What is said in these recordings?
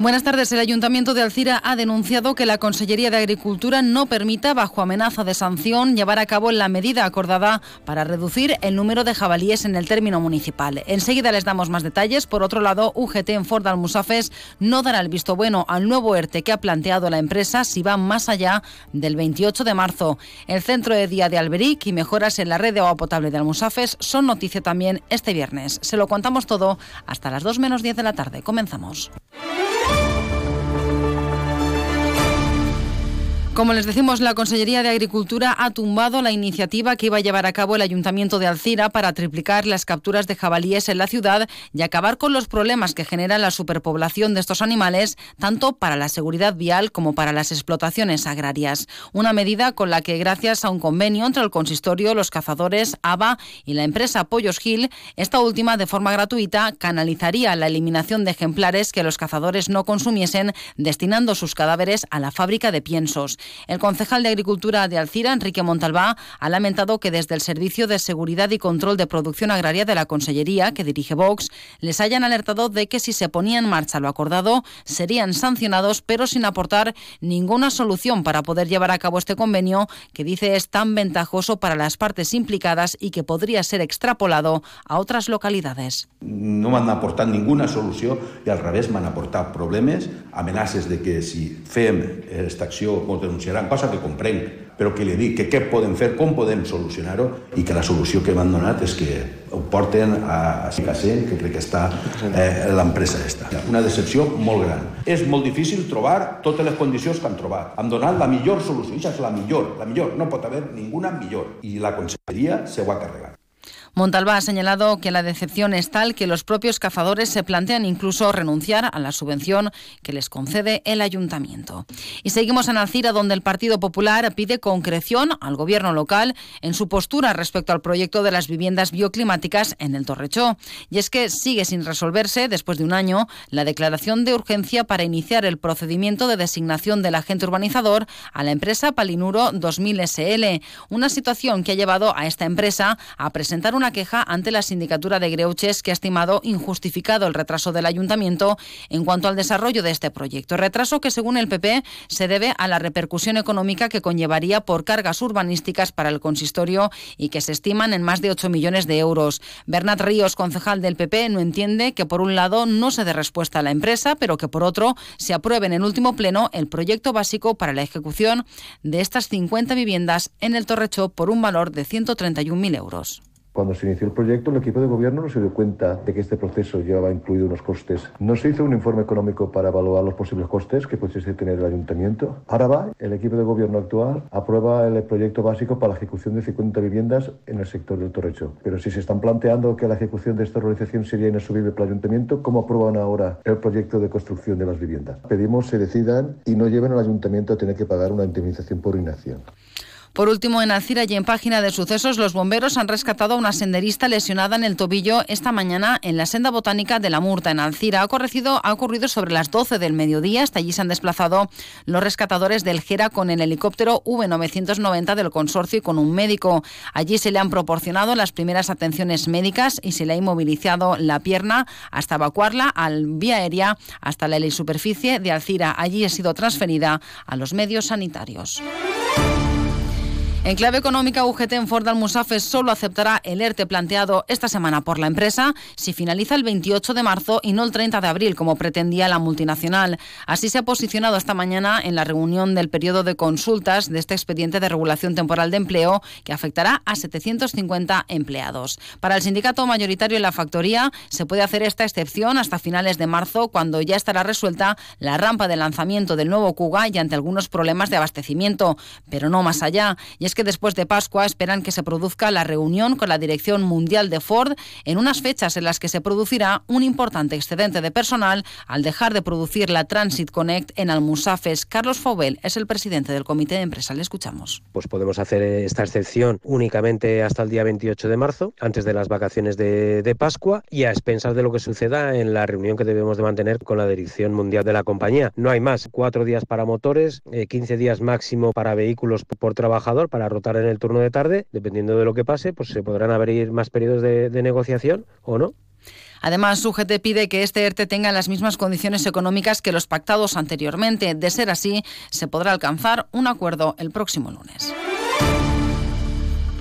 Buenas tardes. El Ayuntamiento de Alcira ha denunciado que la Consellería de Agricultura no permita, bajo amenaza de sanción, llevar a cabo la medida acordada para reducir el número de jabalíes en el término municipal. Enseguida les damos más detalles. Por otro lado, UGT en Ford Almusafes no dará el visto bueno al nuevo ERTE que ha planteado la empresa si va más allá del 28 de marzo. El centro de día de Alberic y mejoras en la red de agua potable de Almusafes son noticia también este viernes. Se lo contamos todo hasta las 2 menos 10 de la tarde. Comenzamos. Como les decimos, la Consellería de Agricultura ha tumbado la iniciativa que iba a llevar a cabo el Ayuntamiento de Alcira para triplicar las capturas de jabalíes en la ciudad y acabar con los problemas que genera la superpoblación de estos animales, tanto para la seguridad vial como para las explotaciones agrarias. Una medida con la que, gracias a un convenio entre el consistorio, los cazadores, ABA y la empresa Pollos Gil, esta última, de forma gratuita, canalizaría la eliminación de ejemplares que los cazadores no consumiesen, destinando sus cadáveres a la fábrica de piensos. El concejal de Agricultura de Alcira, Enrique Montalbá, ha lamentado que desde el Servicio de Seguridad y Control de Producción Agraria de la Consellería, que dirige Vox, les hayan alertado de que si se ponía en marcha lo acordado, serían sancionados, pero sin aportar ninguna solución para poder llevar a cabo este convenio, que dice es tan ventajoso para las partes implicadas y que podría ser extrapolado a otras localidades. No van a aportar ninguna solución y al revés van aportar problemas, amenaces de que si fem esta acción denunciaran, cosa que comprenc, però que li dic que què podem fer, com podem solucionar-ho i que la solució que m'han donat és que ho porten a Sicasent, que crec que està eh, l'empresa esta. Una decepció molt gran. És molt difícil trobar totes les condicions que han trobat. Han donat la millor solució, això és la millor, la millor, no pot haver ninguna millor. I la conselleria se ho ha carregat. Montalbá ha señalado que la decepción es tal que los propios cazadores se plantean incluso renunciar a la subvención que les concede el ayuntamiento. Y seguimos en Alcira, donde el Partido Popular pide concreción al gobierno local en su postura respecto al proyecto de las viviendas bioclimáticas en el Torrechó. Y es que sigue sin resolverse, después de un año, la declaración de urgencia para iniciar el procedimiento de designación del agente urbanizador a la empresa Palinuro 2000 SL, una situación que ha llevado a esta empresa a presentar una queja ante la sindicatura de Greuches que ha estimado injustificado el retraso del ayuntamiento en cuanto al desarrollo de este proyecto. Retraso que, según el PP, se debe a la repercusión económica que conllevaría por cargas urbanísticas para el consistorio y que se estiman en más de 8 millones de euros. Bernat Ríos, concejal del PP, no entiende que, por un lado, no se dé respuesta a la empresa, pero que, por otro, se apruebe en el último pleno el proyecto básico para la ejecución de estas 50 viviendas en el Torrecho por un valor de 131.000 euros. Cuando se inició el proyecto, el equipo de gobierno no se dio cuenta de que este proceso llevaba incluido unos costes. No se hizo un informe económico para evaluar los posibles costes que pudiese tener el ayuntamiento. Ahora va, el equipo de gobierno actual aprueba el proyecto básico para la ejecución de 50 viviendas en el sector del Torrecho. Pero si se están planteando que la ejecución de esta organización sería inasumible para el ayuntamiento, ¿cómo aprueban ahora el proyecto de construcción de las viviendas? Pedimos se decidan y no lleven al ayuntamiento a tener que pagar una indemnización por inacción. Por último, en Alcira y en página de sucesos, los bomberos han rescatado a una senderista lesionada en el tobillo esta mañana en la senda botánica de la Murta, en Alcira. Ha ocurrido, ha ocurrido sobre las 12 del mediodía. Hasta allí se han desplazado los rescatadores del Gera con el helicóptero V990 del consorcio y con un médico. Allí se le han proporcionado las primeras atenciones médicas y se le ha inmovilizado la pierna hasta evacuarla al vía aérea hasta la superficie de Alcira. Allí ha sido transferida a los medios sanitarios. En clave económica, UGT en Ford Almusafes solo aceptará el ERTE planteado esta semana por la empresa si finaliza el 28 de marzo y no el 30 de abril, como pretendía la multinacional. Así se ha posicionado esta mañana en la reunión del periodo de consultas de este expediente de regulación temporal de empleo que afectará a 750 empleados. Para el sindicato mayoritario en la factoría se puede hacer esta excepción hasta finales de marzo, cuando ya estará resuelta la rampa de lanzamiento del nuevo Cuga y ante algunos problemas de abastecimiento, pero no más allá. Es que después de Pascua esperan que se produzca la reunión con la Dirección Mundial de Ford en unas fechas en las que se producirá un importante excedente de personal al dejar de producir la Transit Connect en Almusafes. Carlos Faubel es el presidente del comité de empresa. Le escuchamos. Pues podemos hacer esta excepción únicamente hasta el día 28 de marzo, antes de las vacaciones de, de Pascua y a expensas de lo que suceda en la reunión que debemos de mantener con la Dirección Mundial de la compañía. No hay más. Cuatro días para motores, 15 eh, días máximo para vehículos por trabajador, para para rotar en el turno de tarde. Dependiendo de lo que pase, pues se podrán abrir más periodos de, negociación o no. Además, UGT pide que este ERTE tenga las mismas condiciones económicas que los pactados anteriormente. De ser así, se podrá alcanzar un acuerdo el próximo lunes.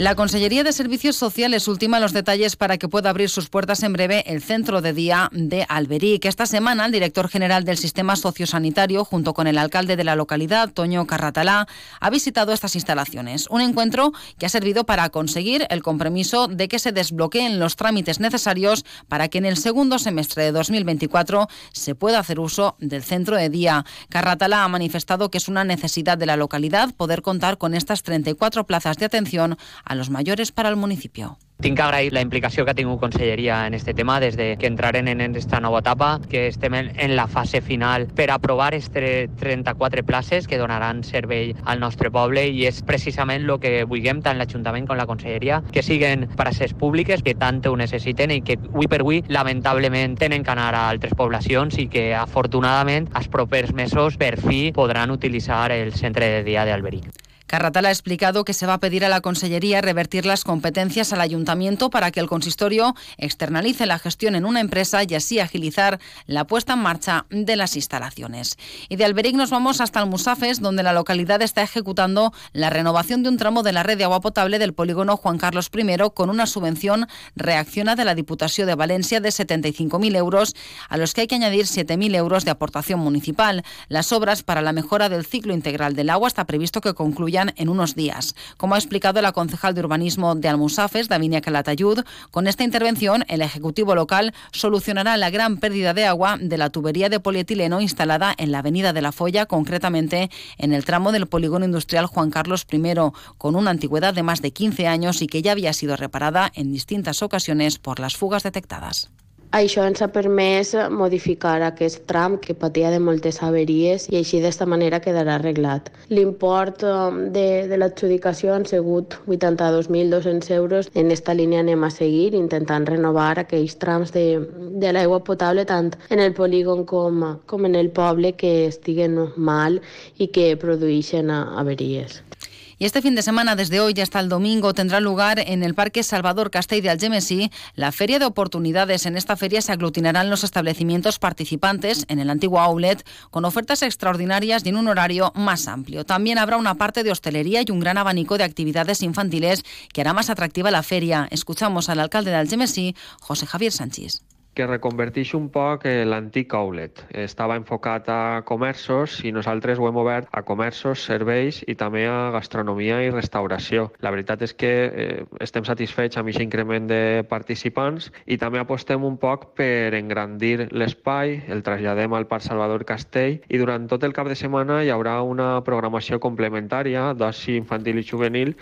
La Consellería de Servicios Sociales ultima los detalles para que pueda abrir sus puertas en breve el centro de día de Alberic. Esta semana, el director general del Sistema Sociosanitario, junto con el alcalde de la localidad, Toño Carratalá, ha visitado estas instalaciones. Un encuentro que ha servido para conseguir el compromiso de que se desbloqueen los trámites necesarios para que en el segundo semestre de 2024 se pueda hacer uso del centro de día. Carratalá ha manifestado que es una necesidad de la localidad poder contar con estas 34 plazas de atención a los mayores para el municipio. Tinc que agrair la implicació que ha tingut Conselleria en este tema des de que entraren en esta nova etapa, que estem en la fase final per aprovar este 34 places que donaran servei al nostre poble i és precisament el que vulguem tant l'Ajuntament com la Conselleria, que siguen places públiques que tant ho necessiten i que avui per avui lamentablement tenen que anar a altres poblacions i que afortunadament els propers mesos per fi podran utilitzar el centre de dia d'Alberic. Carratal ha explicado que se va a pedir a la Consellería revertir las competencias al Ayuntamiento para que el consistorio externalice la gestión en una empresa y así agilizar la puesta en marcha de las instalaciones. Y de Alberic nos vamos hasta Almusafes, donde la localidad está ejecutando la renovación de un tramo de la red de agua potable del polígono Juan Carlos I con una subvención reacciona de la Diputación de Valencia de 75.000 euros, a los que hay que añadir 7.000 euros de aportación municipal. Las obras para la mejora del ciclo integral del agua está previsto que concluyan en unos días. Como ha explicado la concejal de urbanismo de Almusafes, Davinia Calatayud, con esta intervención el Ejecutivo local solucionará la gran pérdida de agua de la tubería de polietileno instalada en la Avenida de la Folla, concretamente en el tramo del polígono industrial Juan Carlos I, con una antigüedad de más de 15 años y que ya había sido reparada en distintas ocasiones por las fugas detectadas. Això ens ha permès modificar aquest tram que patia de moltes averies i així d'esta manera quedarà arreglat. L'import um, de, de l'adjudicació han sigut 82.200 euros. En esta línia anem a seguir intentant renovar aquells trams de, de l'aigua potable tant en el polígon com, com en el poble que estiguen mal i que produeixen averies. Y este fin de semana, desde hoy hasta el domingo, tendrá lugar en el Parque Salvador Castell de Algemesí la Feria de Oportunidades. En esta feria se aglutinarán los establecimientos participantes en el antiguo outlet con ofertas extraordinarias y en un horario más amplio. También habrá una parte de hostelería y un gran abanico de actividades infantiles que hará más atractiva la feria. Escuchamos al alcalde de Algemesí, José Javier Sánchez. Que reconverteix un poc eh, l'antic outlet. Estava enfocat a comerços i nosaltres ho hem obert a comerços, serveis i també a gastronomia i restauració. La veritat és que eh, estem satisfets amb aquest increment de participants i també apostem un poc per engrandir l'espai, el traslladem al Parc Salvador Castell i durant tot el cap de setmana hi haurà una programació complementària d'oci infantil i juvenil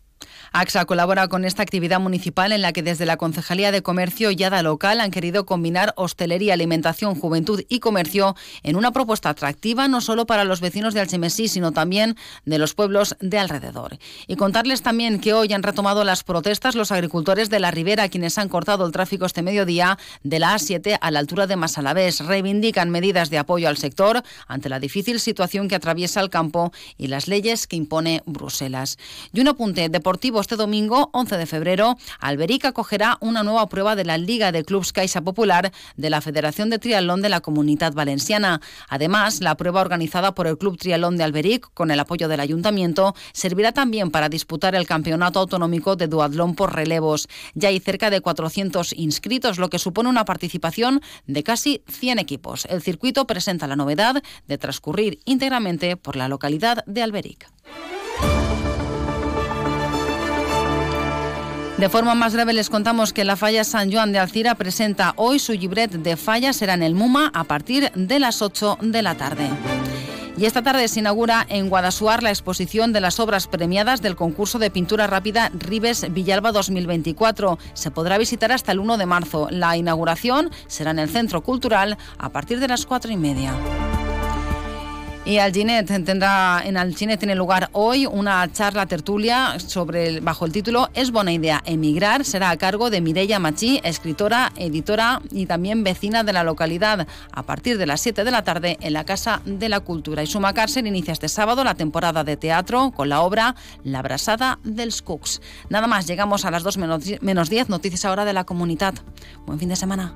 AXA colabora con esta actividad municipal en la que desde la Concejalía de Comercio y ADA local han querido combinar hostelería, alimentación, juventud y comercio en una propuesta atractiva no solo para los vecinos de Alchemesí, sino también de los pueblos de alrededor. Y contarles también que hoy han retomado las protestas los agricultores de la Ribera, quienes han cortado el tráfico este mediodía de la A7 a la altura de Masalavés. Reivindican medidas de apoyo al sector ante la difícil situación que atraviesa el campo y las leyes que impone Bruselas. Y un apunte de este domingo, 11 de febrero, Alberic acogerá una nueva prueba de la Liga de Clubs Caixa Popular de la Federación de Triatlón de la Comunidad Valenciana. Además, la prueba organizada por el Club Triatlón de Alberic, con el apoyo del Ayuntamiento, servirá también para disputar el Campeonato Autonómico de Duatlón por relevos. Ya hay cerca de 400 inscritos, lo que supone una participación de casi 100 equipos. El circuito presenta la novedad de transcurrir íntegramente por la localidad de Alberic. De forma más breve les contamos que la falla San Juan de Alcira presenta hoy su libret de falla, será en el MUMA a partir de las 8 de la tarde. Y esta tarde se inaugura en Guadasuar la exposición de las obras premiadas del concurso de pintura rápida Ribes Villalba 2024. Se podrá visitar hasta el 1 de marzo. La inauguración será en el Centro Cultural a partir de las 4 y media. Y al Ginet tendrá, en el Ginet tiene lugar hoy una charla tertulia sobre bajo el título Es buena idea emigrar. Será a cargo de Mireia Machí, escritora, editora y también vecina de la localidad, a partir de las 7 de la tarde en la Casa de la Cultura. Y Suma Cárcel inicia este sábado la temporada de teatro con la obra La Brasada del Cooks. Nada más, llegamos a las 2 menos 10, noticias ahora de la comunidad. Buen fin de semana.